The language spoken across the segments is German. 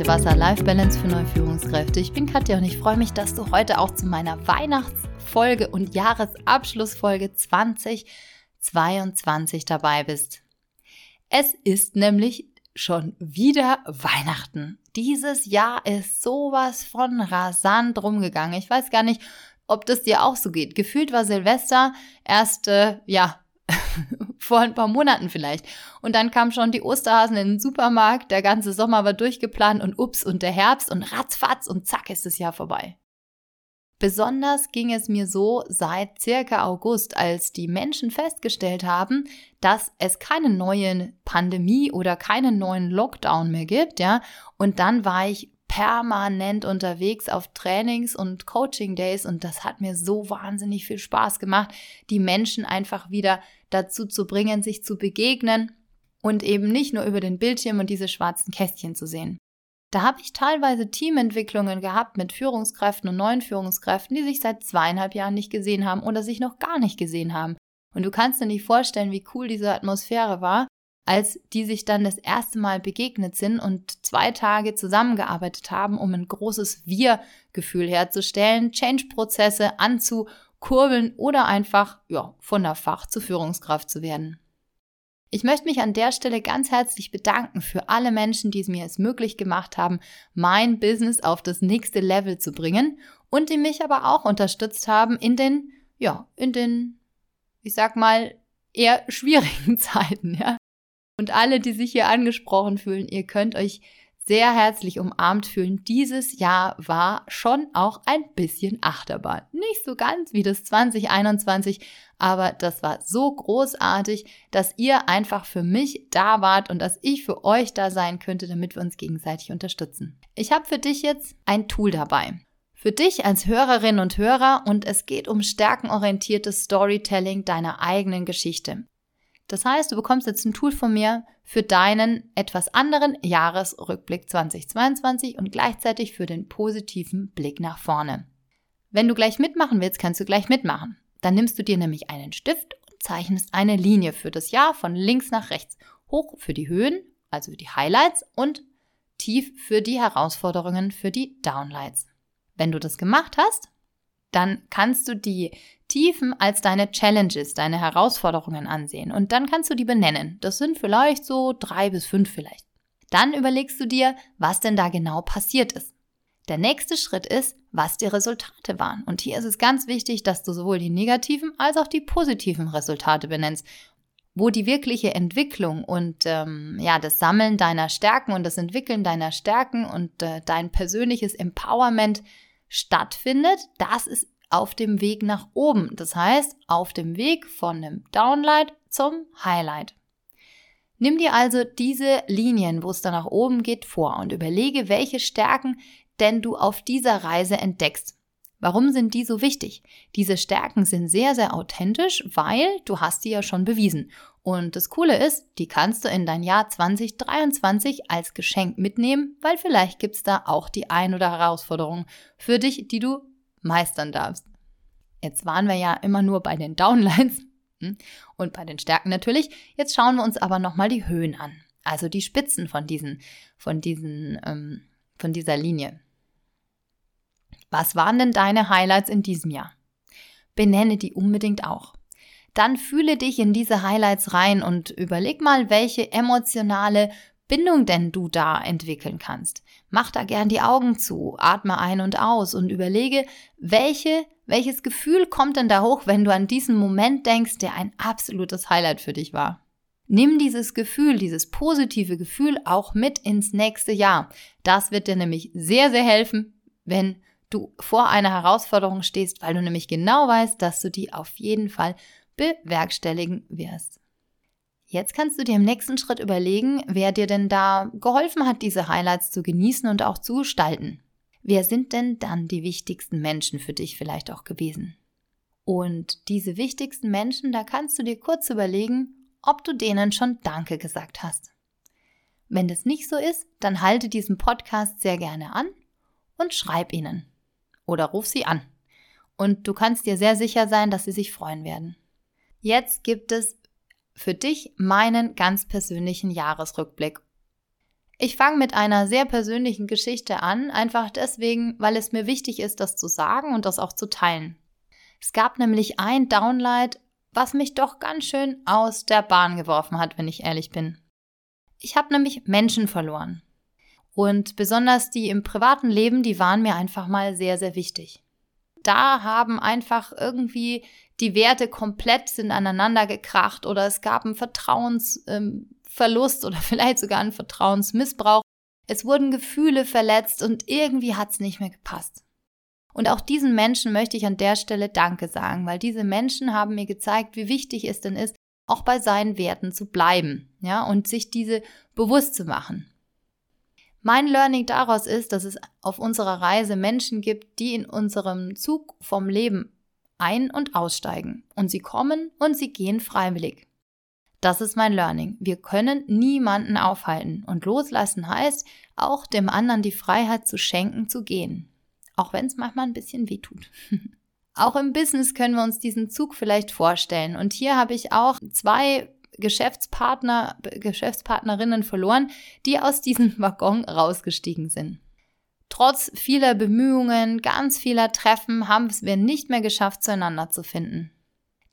Kalte Wasser Life Balance für neue Führungskräfte. Ich bin Katja und ich freue mich, dass du heute auch zu meiner Weihnachtsfolge und Jahresabschlussfolge 2022 dabei bist. Es ist nämlich schon wieder Weihnachten. Dieses Jahr ist sowas von rasant rumgegangen. Ich weiß gar nicht, ob das dir auch so geht. Gefühlt war Silvester erst, äh, ja, vor ein paar Monaten vielleicht. Und dann kamen schon die Osterhasen in den Supermarkt, der ganze Sommer war durchgeplant und ups und der Herbst und ratzfatz und zack ist das Jahr vorbei. Besonders ging es mir so seit circa August, als die Menschen festgestellt haben, dass es keine neuen Pandemie oder keinen neuen Lockdown mehr gibt, ja. Und dann war ich permanent unterwegs auf Trainings und Coaching Days und das hat mir so wahnsinnig viel Spaß gemacht, die Menschen einfach wieder dazu zu bringen, sich zu begegnen und eben nicht nur über den Bildschirm und diese schwarzen Kästchen zu sehen. Da habe ich teilweise Teamentwicklungen gehabt mit Führungskräften und neuen Führungskräften, die sich seit zweieinhalb Jahren nicht gesehen haben oder sich noch gar nicht gesehen haben. Und du kannst dir nicht vorstellen, wie cool diese Atmosphäre war, als die sich dann das erste Mal begegnet sind und zwei Tage zusammengearbeitet haben, um ein großes Wir-Gefühl herzustellen, Change-Prozesse anzukurbeln oder einfach ja, von der Fach- zur Führungskraft zu werden. Ich möchte mich an der Stelle ganz herzlich bedanken für alle Menschen, die es mir es möglich gemacht haben, mein Business auf das nächste Level zu bringen und die mich aber auch unterstützt haben in den, ja, in den, ich sag mal, eher schwierigen Zeiten, ja. Und alle, die sich hier angesprochen fühlen, ihr könnt euch sehr herzlich umarmt fühlen. Dieses Jahr war schon auch ein bisschen Achterbahn. Nicht so ganz wie das 2021, aber das war so großartig, dass ihr einfach für mich da wart und dass ich für euch da sein könnte, damit wir uns gegenseitig unterstützen. Ich habe für dich jetzt ein Tool dabei. Für dich als Hörerin und Hörer und es geht um stärkenorientiertes Storytelling deiner eigenen Geschichte. Das heißt, du bekommst jetzt ein Tool von mir für deinen etwas anderen Jahresrückblick 2022 und gleichzeitig für den positiven Blick nach vorne. Wenn du gleich mitmachen willst, kannst du gleich mitmachen. Dann nimmst du dir nämlich einen Stift und zeichnest eine Linie für das Jahr von links nach rechts. Hoch für die Höhen, also die Highlights und tief für die Herausforderungen, für die Downlights. Wenn du das gemacht hast, dann kannst du die Tiefen als deine Challenges, deine Herausforderungen ansehen und dann kannst du die benennen. Das sind vielleicht so drei bis fünf vielleicht. Dann überlegst du dir, was denn da genau passiert ist. Der nächste Schritt ist, was die Resultate waren. Und hier ist es ganz wichtig, dass du sowohl die negativen als auch die positiven Resultate benennst, wo die wirkliche Entwicklung und ähm, ja das Sammeln deiner Stärken und das Entwickeln deiner Stärken und äh, dein persönliches Empowerment stattfindet, das ist auf dem Weg nach oben. Das heißt, auf dem Weg von einem Downlight zum Highlight. Nimm dir also diese Linien, wo es dann nach oben geht, vor und überlege, welche Stärken denn du auf dieser Reise entdeckst. Warum sind die so wichtig? Diese Stärken sind sehr, sehr authentisch, weil du hast die ja schon bewiesen. Und das Coole ist, die kannst du in dein Jahr 2023 als Geschenk mitnehmen, weil vielleicht gibt es da auch die ein oder Herausforderung für dich, die du meistern darfst. Jetzt waren wir ja immer nur bei den Downlines hm, und bei den Stärken natürlich. Jetzt schauen wir uns aber nochmal die Höhen an. Also die Spitzen von diesen, von diesen, ähm, von dieser Linie. Was waren denn deine Highlights in diesem Jahr? Benenne die unbedingt auch. Dann fühle dich in diese Highlights rein und überleg mal, welche emotionale Bindung denn du da entwickeln kannst. Mach da gern die Augen zu, atme ein und aus und überlege, welche, welches Gefühl kommt denn da hoch, wenn du an diesen Moment denkst, der ein absolutes Highlight für dich war. Nimm dieses Gefühl, dieses positive Gefühl auch mit ins nächste Jahr. Das wird dir nämlich sehr, sehr helfen, wenn du vor einer Herausforderung stehst, weil du nämlich genau weißt, dass du die auf jeden Fall bewerkstelligen wirst. Jetzt kannst du dir im nächsten Schritt überlegen, wer dir denn da geholfen hat, diese Highlights zu genießen und auch zu gestalten. Wer sind denn dann die wichtigsten Menschen für dich vielleicht auch gewesen? Und diese wichtigsten Menschen, da kannst du dir kurz überlegen, ob du denen schon Danke gesagt hast. Wenn das nicht so ist, dann halte diesen Podcast sehr gerne an und schreib ihnen oder ruf sie an. Und du kannst dir sehr sicher sein, dass sie sich freuen werden. Jetzt gibt es für dich meinen ganz persönlichen Jahresrückblick. Ich fange mit einer sehr persönlichen Geschichte an, einfach deswegen, weil es mir wichtig ist, das zu sagen und das auch zu teilen. Es gab nämlich ein Downlight, was mich doch ganz schön aus der Bahn geworfen hat, wenn ich ehrlich bin. Ich habe nämlich Menschen verloren. Und besonders die im privaten Leben, die waren mir einfach mal sehr, sehr wichtig. Da haben einfach irgendwie die Werte komplett sind aneinander gekracht oder es gab einen Vertrauensverlust ähm, oder vielleicht sogar einen Vertrauensmissbrauch. Es wurden Gefühle verletzt und irgendwie hat es nicht mehr gepasst. Und auch diesen Menschen möchte ich an der Stelle Danke sagen, weil diese Menschen haben mir gezeigt, wie wichtig es denn ist, auch bei seinen Werten zu bleiben, ja, und sich diese bewusst zu machen. Mein Learning daraus ist, dass es auf unserer Reise Menschen gibt, die in unserem Zug vom Leben ein- und aussteigen. Und sie kommen und sie gehen freiwillig. Das ist mein Learning. Wir können niemanden aufhalten. Und loslassen heißt, auch dem anderen die Freiheit zu schenken, zu gehen. Auch wenn es manchmal ein bisschen wehtut. auch im Business können wir uns diesen Zug vielleicht vorstellen. Und hier habe ich auch zwei Geschäftspartner, Geschäftspartnerinnen verloren, die aus diesem Waggon rausgestiegen sind. Trotz vieler Bemühungen, ganz vieler Treffen haben wir nicht mehr geschafft, zueinander zu finden.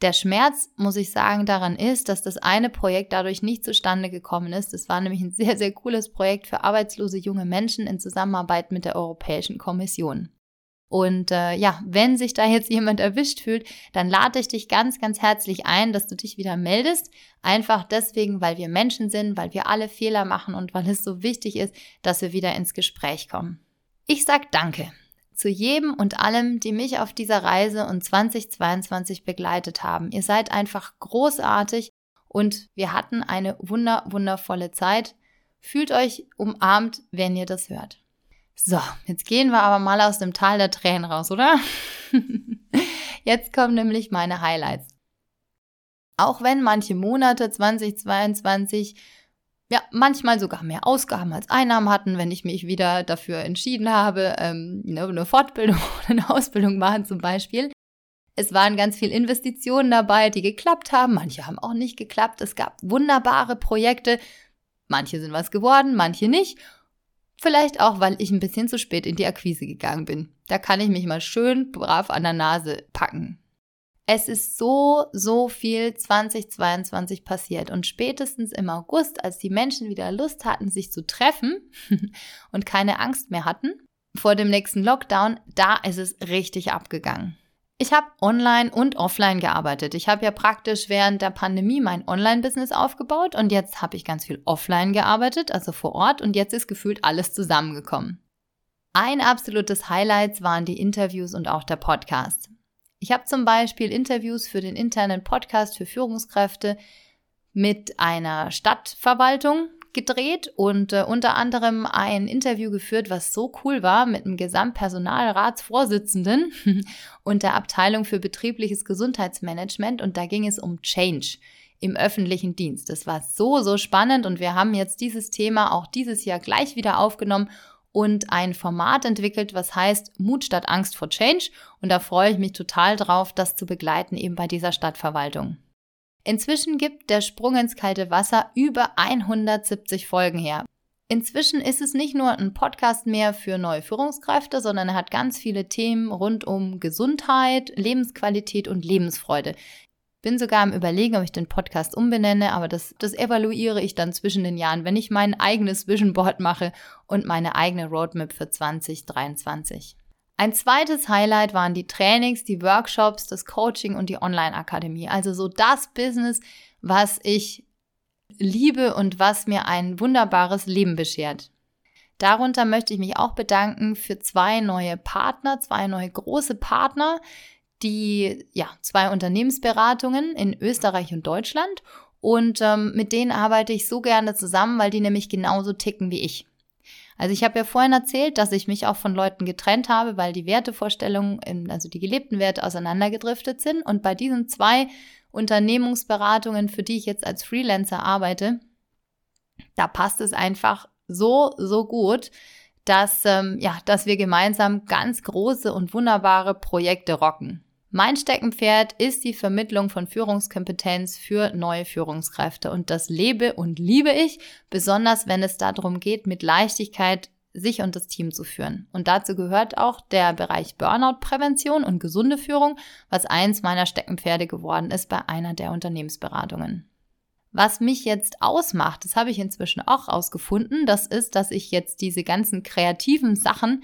Der Schmerz, muss ich sagen, daran ist, dass das eine Projekt dadurch nicht zustande gekommen ist. Es war nämlich ein sehr, sehr cooles Projekt für arbeitslose junge Menschen in Zusammenarbeit mit der Europäischen Kommission. Und äh, ja, wenn sich da jetzt jemand erwischt fühlt, dann lade ich dich ganz, ganz herzlich ein, dass du dich wieder meldest. Einfach deswegen, weil wir Menschen sind, weil wir alle Fehler machen und weil es so wichtig ist, dass wir wieder ins Gespräch kommen. Ich sag Danke zu jedem und allem, die mich auf dieser Reise und 2022 begleitet haben. Ihr seid einfach großartig und wir hatten eine wunder, wundervolle Zeit. Fühlt euch umarmt, wenn ihr das hört. So, jetzt gehen wir aber mal aus dem Tal der Tränen raus, oder? jetzt kommen nämlich meine Highlights. Auch wenn manche Monate 2022 ja, manchmal sogar mehr Ausgaben als Einnahmen hatten, wenn ich mich wieder dafür entschieden habe, ähm, eine Fortbildung oder eine Ausbildung machen zum Beispiel. Es waren ganz viele Investitionen dabei, die geklappt haben. Manche haben auch nicht geklappt. Es gab wunderbare Projekte. Manche sind was geworden, manche nicht. Vielleicht auch, weil ich ein bisschen zu spät in die Akquise gegangen bin. Da kann ich mich mal schön brav an der Nase packen. Es ist so, so viel 2022 passiert und spätestens im August, als die Menschen wieder Lust hatten, sich zu treffen und keine Angst mehr hatten vor dem nächsten Lockdown, da ist es richtig abgegangen. Ich habe online und offline gearbeitet. Ich habe ja praktisch während der Pandemie mein Online-Business aufgebaut und jetzt habe ich ganz viel offline gearbeitet, also vor Ort und jetzt ist gefühlt alles zusammengekommen. Ein absolutes Highlight waren die Interviews und auch der Podcast. Ich habe zum Beispiel Interviews für den internen Podcast für Führungskräfte mit einer Stadtverwaltung gedreht und äh, unter anderem ein Interview geführt, was so cool war mit dem Gesamtpersonalratsvorsitzenden und der Abteilung für betriebliches Gesundheitsmanagement und da ging es um Change im öffentlichen Dienst. Das war so, so spannend und wir haben jetzt dieses Thema auch dieses Jahr gleich wieder aufgenommen und ein Format entwickelt, was heißt Mut statt Angst vor Change. Und da freue ich mich total drauf, das zu begleiten eben bei dieser Stadtverwaltung. Inzwischen gibt der Sprung ins kalte Wasser über 170 Folgen her. Inzwischen ist es nicht nur ein Podcast mehr für neue Führungskräfte, sondern er hat ganz viele Themen rund um Gesundheit, Lebensqualität und Lebensfreude. Bin sogar am Überlegen, ob ich den Podcast umbenenne, aber das, das evaluiere ich dann zwischen den Jahren, wenn ich mein eigenes Vision Board mache und meine eigene Roadmap für 2023. Ein zweites Highlight waren die Trainings, die Workshops, das Coaching und die Online-Akademie. Also so das Business, was ich liebe und was mir ein wunderbares Leben beschert. Darunter möchte ich mich auch bedanken für zwei neue Partner, zwei neue große Partner, die ja zwei Unternehmensberatungen in Österreich und Deutschland und ähm, mit denen arbeite ich so gerne zusammen, weil die nämlich genauso ticken wie ich. Also ich habe ja vorhin erzählt, dass ich mich auch von Leuten getrennt habe, weil die Wertevorstellungen, also die gelebten Werte auseinandergedriftet sind. Und bei diesen zwei Unternehmungsberatungen, für die ich jetzt als Freelancer arbeite, da passt es einfach so, so gut, dass, ähm, ja, dass wir gemeinsam ganz große und wunderbare Projekte rocken. Mein Steckenpferd ist die Vermittlung von Führungskompetenz für neue Führungskräfte und das lebe und liebe ich, besonders wenn es darum geht, mit Leichtigkeit sich und das Team zu führen. Und dazu gehört auch der Bereich Burnout-Prävention und gesunde Führung, was eins meiner Steckenpferde geworden ist bei einer der Unternehmensberatungen. Was mich jetzt ausmacht, das habe ich inzwischen auch rausgefunden, das ist, dass ich jetzt diese ganzen kreativen Sachen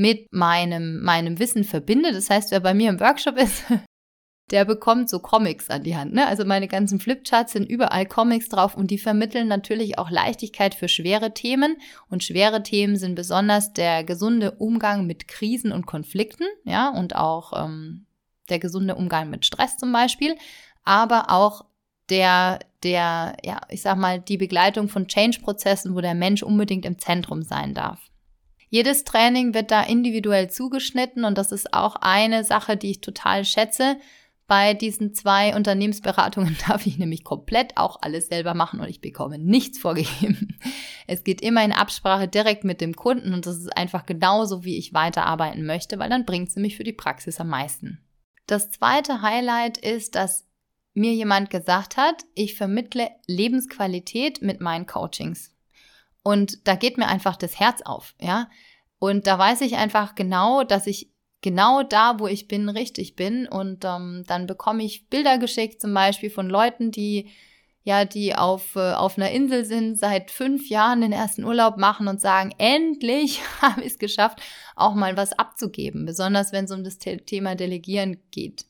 mit meinem, meinem Wissen verbinde. Das heißt, wer bei mir im Workshop ist, der bekommt so Comics an die Hand. Ne? Also meine ganzen Flipcharts sind überall Comics drauf und die vermitteln natürlich auch Leichtigkeit für schwere Themen. Und schwere Themen sind besonders der gesunde Umgang mit Krisen und Konflikten, ja, und auch ähm, der gesunde Umgang mit Stress zum Beispiel, aber auch der, der, ja, ich sag mal, die Begleitung von Change-Prozessen, wo der Mensch unbedingt im Zentrum sein darf. Jedes Training wird da individuell zugeschnitten und das ist auch eine Sache, die ich total schätze, bei diesen zwei Unternehmensberatungen darf ich nämlich komplett auch alles selber machen und ich bekomme nichts vorgegeben. Es geht immer in Absprache direkt mit dem Kunden und das ist einfach genauso, wie ich weiterarbeiten möchte, weil dann bringt es nämlich für die Praxis am meisten. Das zweite Highlight ist, dass mir jemand gesagt hat, ich vermittle Lebensqualität mit meinen Coachings. Und da geht mir einfach das Herz auf, ja. Und da weiß ich einfach genau, dass ich genau da, wo ich bin, richtig bin. Und ähm, dann bekomme ich Bilder geschickt, zum Beispiel von Leuten, die ja, die auf, äh, auf einer Insel sind, seit fünf Jahren den ersten Urlaub machen und sagen, endlich habe ich es geschafft, auch mal was abzugeben, besonders wenn es um das Thema Delegieren geht.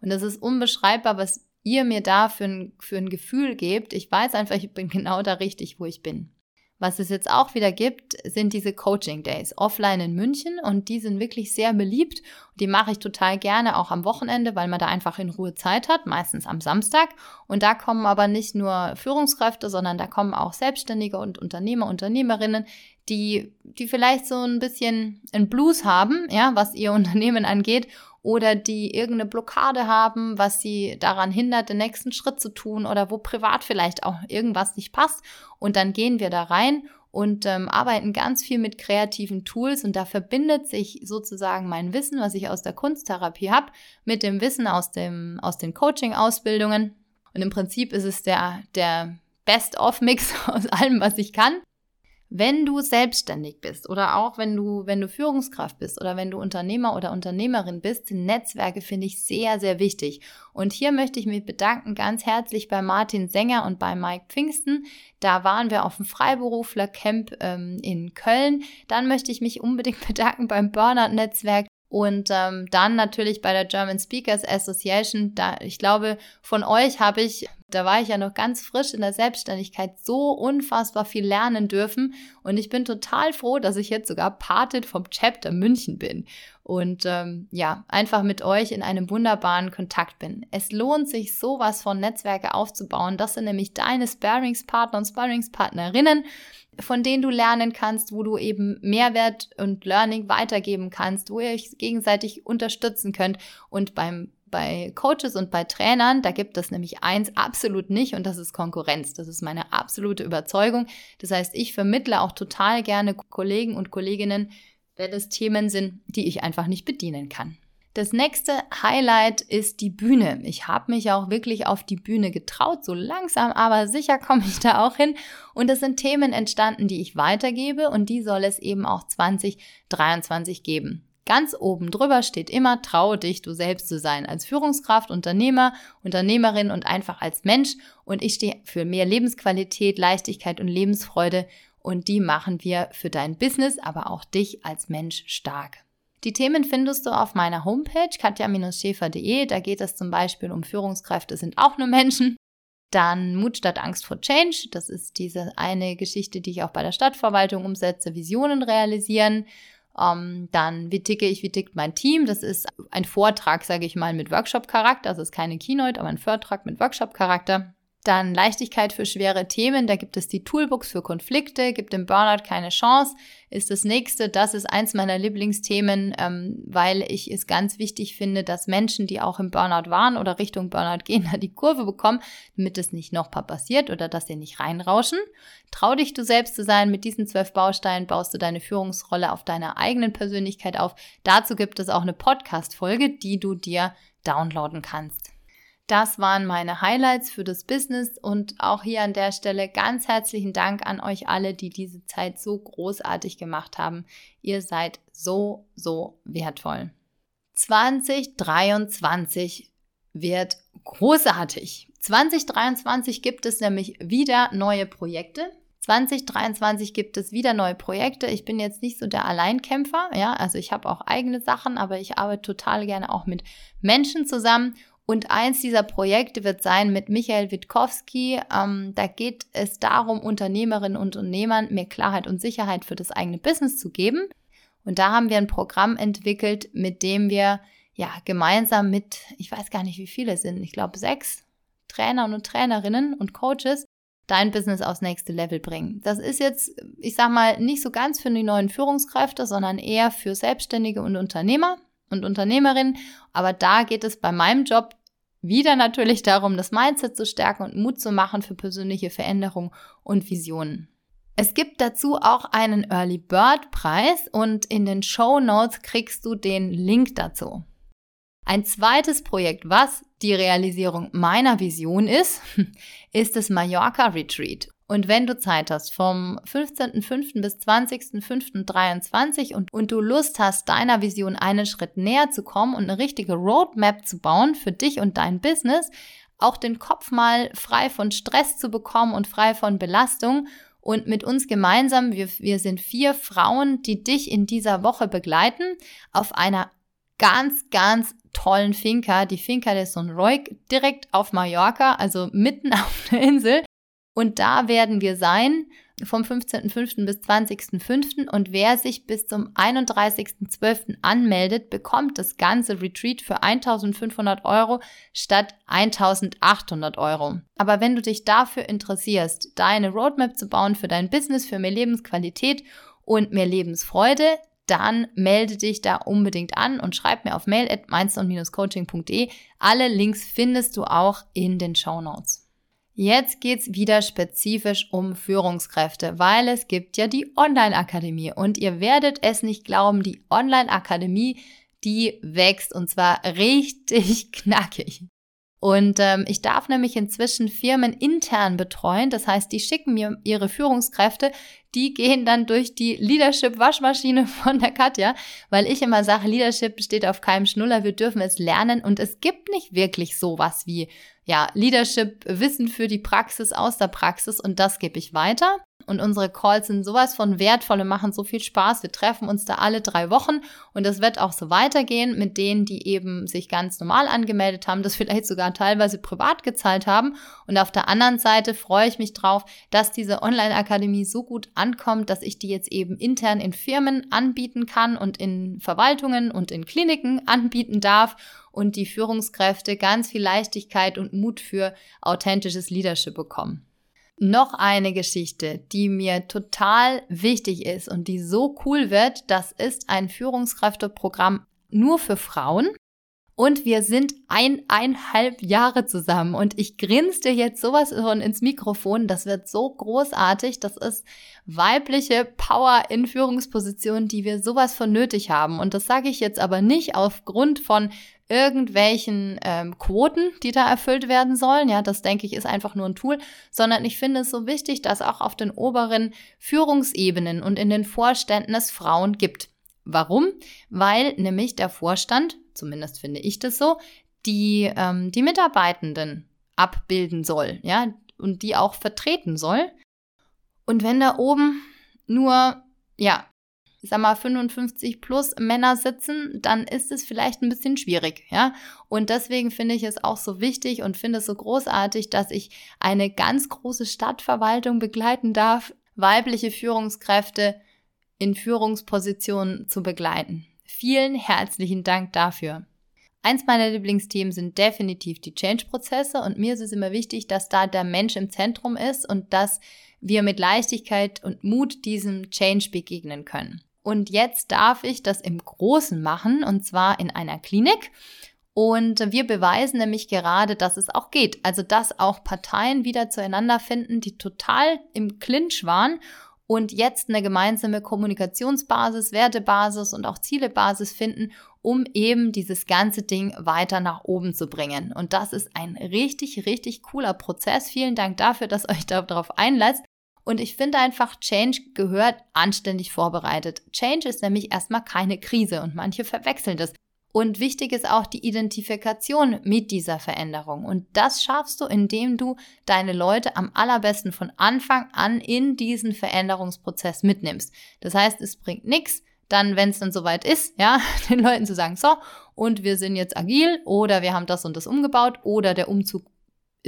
Und das ist unbeschreibbar, was ihr mir da für ein, für ein Gefühl gebt. Ich weiß einfach, ich bin genau da richtig, wo ich bin. Was es jetzt auch wieder gibt, sind diese Coaching Days offline in München und die sind wirklich sehr beliebt. Die mache ich total gerne auch am Wochenende, weil man da einfach in Ruhe Zeit hat, meistens am Samstag. Und da kommen aber nicht nur Führungskräfte, sondern da kommen auch Selbstständige und Unternehmer, Unternehmerinnen, die, die vielleicht so ein bisschen ein Blues haben, ja, was ihr Unternehmen angeht oder die irgendeine Blockade haben, was sie daran hindert, den nächsten Schritt zu tun oder wo privat vielleicht auch irgendwas nicht passt. Und dann gehen wir da rein und ähm, arbeiten ganz viel mit kreativen Tools und da verbindet sich sozusagen mein Wissen, was ich aus der Kunsttherapie habe, mit dem Wissen aus, dem, aus den Coaching-Ausbildungen. Und im Prinzip ist es der, der Best-of-Mix aus allem, was ich kann. Wenn du selbstständig bist oder auch wenn du, wenn du Führungskraft bist oder wenn du Unternehmer oder Unternehmerin bist, sind Netzwerke finde ich sehr, sehr wichtig. Und hier möchte ich mich bedanken ganz herzlich bei Martin Sänger und bei Mike Pfingsten. Da waren wir auf dem Freiberufler-Camp ähm, in Köln. Dann möchte ich mich unbedingt bedanken beim Burnout-Netzwerk. Und ähm, dann natürlich bei der German Speakers Association. Da, ich glaube, von euch habe ich da war ich ja noch ganz frisch in der Selbstständigkeit, so unfassbar viel lernen dürfen. Und ich bin total froh, dass ich jetzt sogar Patin vom Chapter München bin. Und ähm, ja, einfach mit euch in einem wunderbaren Kontakt bin. Es lohnt sich, sowas von Netzwerke aufzubauen. Das sind nämlich deine Sparringspartner und Sparringspartnerinnen von denen du lernen kannst, wo du eben Mehrwert und Learning weitergeben kannst, wo ihr euch gegenseitig unterstützen könnt. Und beim bei Coaches und bei Trainern, da gibt es nämlich eins absolut nicht und das ist Konkurrenz. Das ist meine absolute Überzeugung. Das heißt, ich vermittle auch total gerne Kollegen und Kolleginnen, wenn es Themen sind, die ich einfach nicht bedienen kann. Das nächste Highlight ist die Bühne. Ich habe mich auch wirklich auf die Bühne getraut. So langsam, aber sicher komme ich da auch hin. Und es sind Themen entstanden, die ich weitergebe und die soll es eben auch 2023 geben. Ganz oben drüber steht immer, traue dich, du selbst zu sein, als Führungskraft, Unternehmer, Unternehmerin und einfach als Mensch. Und ich stehe für mehr Lebensqualität, Leichtigkeit und Lebensfreude. Und die machen wir für dein Business, aber auch dich als Mensch stark. Die Themen findest du auf meiner Homepage katja-schäfer.de. Da geht es zum Beispiel um Führungskräfte sind auch nur Menschen. Dann Mut statt Angst vor Change. Das ist diese eine Geschichte, die ich auch bei der Stadtverwaltung umsetze. Visionen realisieren. Ähm, dann, wie ticke ich, wie tickt mein Team? Das ist ein Vortrag, sage ich mal, mit Workshop-Charakter. Das ist keine Keynote, aber ein Vortrag mit Workshop-Charakter. Dann Leichtigkeit für schwere Themen, da gibt es die Toolbooks für Konflikte, gibt im Burnout keine Chance, ist das nächste. Das ist eins meiner Lieblingsthemen, ähm, weil ich es ganz wichtig finde, dass Menschen, die auch im Burnout waren oder Richtung Burnout gehen, da die Kurve bekommen, damit es nicht noch passiert oder dass sie nicht reinrauschen. Trau dich, du selbst zu sein. Mit diesen zwölf Bausteinen baust du deine Führungsrolle auf deiner eigenen Persönlichkeit auf. Dazu gibt es auch eine Podcast-Folge, die du dir downloaden kannst. Das waren meine Highlights für das Business und auch hier an der Stelle ganz herzlichen Dank an euch alle, die diese Zeit so großartig gemacht haben. Ihr seid so, so wertvoll. 2023 wird großartig. 2023 gibt es nämlich wieder neue Projekte. 2023 gibt es wieder neue Projekte. Ich bin jetzt nicht so der Alleinkämpfer, ja, also ich habe auch eigene Sachen, aber ich arbeite total gerne auch mit Menschen zusammen und eins dieser Projekte wird sein mit Michael Witkowski. Ähm, da geht es darum, Unternehmerinnen und Unternehmern mehr Klarheit und Sicherheit für das eigene Business zu geben. Und da haben wir ein Programm entwickelt, mit dem wir ja gemeinsam mit, ich weiß gar nicht, wie viele sind, ich glaube sechs Trainern und Trainerinnen und Coaches dein Business aufs nächste Level bringen. Das ist jetzt, ich sag mal, nicht so ganz für die neuen Führungskräfte, sondern eher für Selbstständige und Unternehmer und Unternehmerinnen. Aber da geht es bei meinem Job wieder natürlich darum, das Mindset zu stärken und Mut zu machen für persönliche Veränderung und Visionen. Es gibt dazu auch einen Early Bird Preis und in den Show Notes kriegst du den Link dazu. Ein zweites Projekt, was die Realisierung meiner Vision ist, ist das Mallorca Retreat. Und wenn du Zeit hast vom 15.05. bis 20.05.23 und, und du Lust hast, deiner Vision einen Schritt näher zu kommen und eine richtige Roadmap zu bauen für dich und dein Business, auch den Kopf mal frei von Stress zu bekommen und frei von Belastung und mit uns gemeinsam, wir, wir sind vier Frauen, die dich in dieser Woche begleiten, auf einer ganz, ganz tollen Finca, die Finca de Son Roig, direkt auf Mallorca, also mitten auf der Insel. Und da werden wir sein vom 15.05. bis 20.05. Und wer sich bis zum 31.12. anmeldet, bekommt das ganze Retreat für 1500 Euro statt 1800 Euro. Aber wenn du dich dafür interessierst, deine Roadmap zu bauen für dein Business, für mehr Lebensqualität und mehr Lebensfreude, dann melde dich da unbedingt an und schreib mir auf mail at coachingde Alle Links findest du auch in den Show Notes. Jetzt geht's wieder spezifisch um Führungskräfte, weil es gibt ja die Online-Akademie und ihr werdet es nicht glauben, die Online-Akademie, die wächst und zwar richtig knackig. Und ähm, ich darf nämlich inzwischen Firmen intern betreuen. Das heißt, die schicken mir ihre Führungskräfte, die gehen dann durch die Leadership-Waschmaschine von der Katja, weil ich immer sage, Leadership besteht auf keinem Schnuller, wir dürfen es lernen und es gibt nicht wirklich sowas wie ja, Leadership, Wissen für die Praxis aus der Praxis und das gebe ich weiter. Und unsere Calls sind sowas von wertvoll und machen so viel Spaß. Wir treffen uns da alle drei Wochen und das wird auch so weitergehen mit denen, die eben sich ganz normal angemeldet haben, das vielleicht sogar teilweise privat gezahlt haben. Und auf der anderen Seite freue ich mich drauf, dass diese Online-Akademie so gut ankommt, dass ich die jetzt eben intern in Firmen anbieten kann und in Verwaltungen und in Kliniken anbieten darf und die Führungskräfte ganz viel Leichtigkeit und Mut für authentisches Leadership bekommen. Noch eine Geschichte, die mir total wichtig ist und die so cool wird, das ist ein Führungskräfteprogramm nur für Frauen. Und wir sind eineinhalb Jahre zusammen und ich grinste jetzt sowas ins Mikrofon. Das wird so großartig. Das ist weibliche Power in Führungspositionen, die wir sowas von nötig haben. Und das sage ich jetzt aber nicht aufgrund von irgendwelchen ähm, Quoten, die da erfüllt werden sollen. Ja, das denke ich ist einfach nur ein Tool, sondern ich finde es so wichtig, dass auch auf den oberen Führungsebenen und in den Vorständen es Frauen gibt. Warum? Weil nämlich der Vorstand, zumindest finde ich das so, die, ähm, die Mitarbeitenden abbilden soll, ja, und die auch vertreten soll. Und wenn da oben nur, ja, ich sag mal, 55 plus Männer sitzen, dann ist es vielleicht ein bisschen schwierig, ja. Und deswegen finde ich es auch so wichtig und finde es so großartig, dass ich eine ganz große Stadtverwaltung begleiten darf, weibliche Führungskräfte in Führungspositionen zu begleiten. Vielen herzlichen Dank dafür. Eins meiner Lieblingsthemen sind definitiv die Change-Prozesse und mir ist es immer wichtig, dass da der Mensch im Zentrum ist und dass wir mit Leichtigkeit und Mut diesem Change begegnen können. Und jetzt darf ich das im Großen machen und zwar in einer Klinik. Und wir beweisen nämlich gerade, dass es auch geht. Also, dass auch Parteien wieder zueinander finden, die total im Clinch waren und jetzt eine gemeinsame Kommunikationsbasis, Wertebasis und auch Zielebasis finden, um eben dieses ganze Ding weiter nach oben zu bringen. Und das ist ein richtig, richtig cooler Prozess. Vielen Dank dafür, dass euch darauf einlässt. Und ich finde einfach, Change gehört anständig vorbereitet. Change ist nämlich erstmal keine Krise und manche verwechseln das. Und wichtig ist auch die Identifikation mit dieser Veränderung. Und das schaffst du, indem du deine Leute am allerbesten von Anfang an in diesen Veränderungsprozess mitnimmst. Das heißt, es bringt nichts, dann, wenn es dann soweit ist, ja, den Leuten zu sagen, so, und wir sind jetzt agil oder wir haben das und das umgebaut oder der Umzug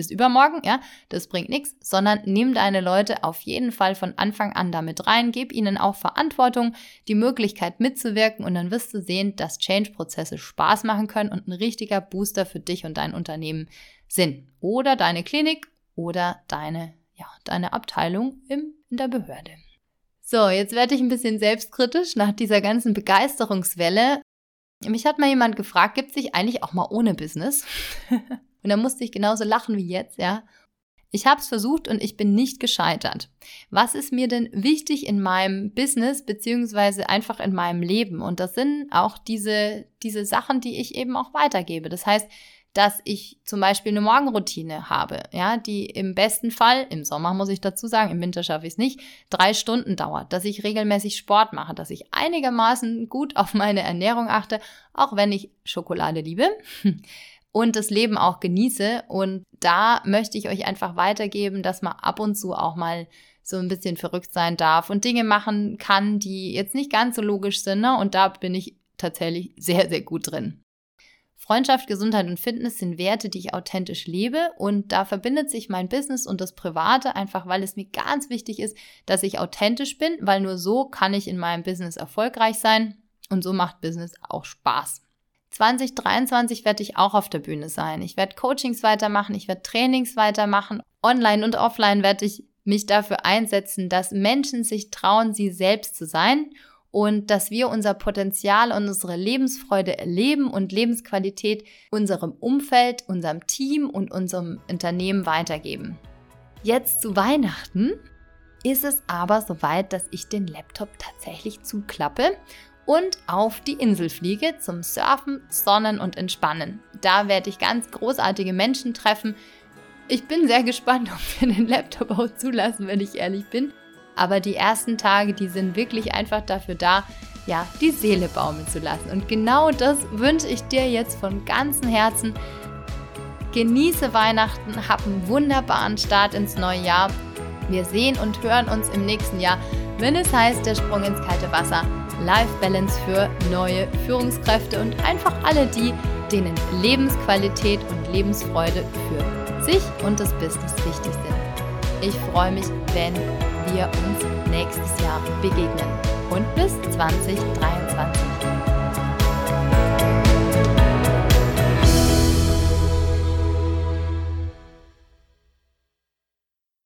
ist übermorgen, ja, das bringt nichts, sondern nimm deine Leute auf jeden Fall von Anfang an damit rein, gib ihnen auch Verantwortung, die Möglichkeit mitzuwirken und dann wirst du sehen, dass Change-Prozesse Spaß machen können und ein richtiger Booster für dich und dein Unternehmen sind. Oder deine Klinik oder deine, ja, deine Abteilung im, in der Behörde. So, jetzt werde ich ein bisschen selbstkritisch nach dieser ganzen Begeisterungswelle. Mich hat mal jemand gefragt, gibt es sich eigentlich auch mal ohne Business? Und da musste ich genauso lachen wie jetzt, ja. Ich habe es versucht und ich bin nicht gescheitert. Was ist mir denn wichtig in meinem Business beziehungsweise einfach in meinem Leben? Und das sind auch diese, diese Sachen, die ich eben auch weitergebe. Das heißt, dass ich zum Beispiel eine Morgenroutine habe, ja, die im besten Fall, im Sommer muss ich dazu sagen, im Winter schaffe ich es nicht, drei Stunden dauert, dass ich regelmäßig Sport mache, dass ich einigermaßen gut auf meine Ernährung achte, auch wenn ich Schokolade liebe und das Leben auch genieße. Und da möchte ich euch einfach weitergeben, dass man ab und zu auch mal so ein bisschen verrückt sein darf und Dinge machen kann, die jetzt nicht ganz so logisch sind. Ne? Und da bin ich tatsächlich sehr, sehr gut drin. Freundschaft, Gesundheit und Fitness sind Werte, die ich authentisch lebe und da verbindet sich mein Business und das Private einfach, weil es mir ganz wichtig ist, dass ich authentisch bin, weil nur so kann ich in meinem Business erfolgreich sein und so macht Business auch Spaß. 2023 werde ich auch auf der Bühne sein. Ich werde Coachings weitermachen, ich werde Trainings weitermachen. Online und offline werde ich mich dafür einsetzen, dass Menschen sich trauen, sie selbst zu sein und dass wir unser Potenzial und unsere Lebensfreude erleben und Lebensqualität unserem Umfeld, unserem Team und unserem Unternehmen weitergeben. Jetzt zu Weihnachten ist es aber soweit, dass ich den Laptop tatsächlich zuklappe und auf die Insel fliege zum Surfen, Sonnen und Entspannen. Da werde ich ganz großartige Menschen treffen. Ich bin sehr gespannt, ob wir den Laptop auch zulassen, wenn ich ehrlich bin. Aber die ersten Tage, die sind wirklich einfach dafür da, ja, die Seele baumeln zu lassen. Und genau das wünsche ich dir jetzt von ganzem Herzen. Genieße Weihnachten, hab einen wunderbaren Start ins neue Jahr. Wir sehen und hören uns im nächsten Jahr, wenn es heißt, der Sprung ins kalte Wasser. Life Balance für neue Führungskräfte und einfach alle die, denen Lebensqualität und Lebensfreude für sich und das Business wichtig sind. Ich freue mich, wenn wir uns nächstes Jahr begegnen. Und bis 2023.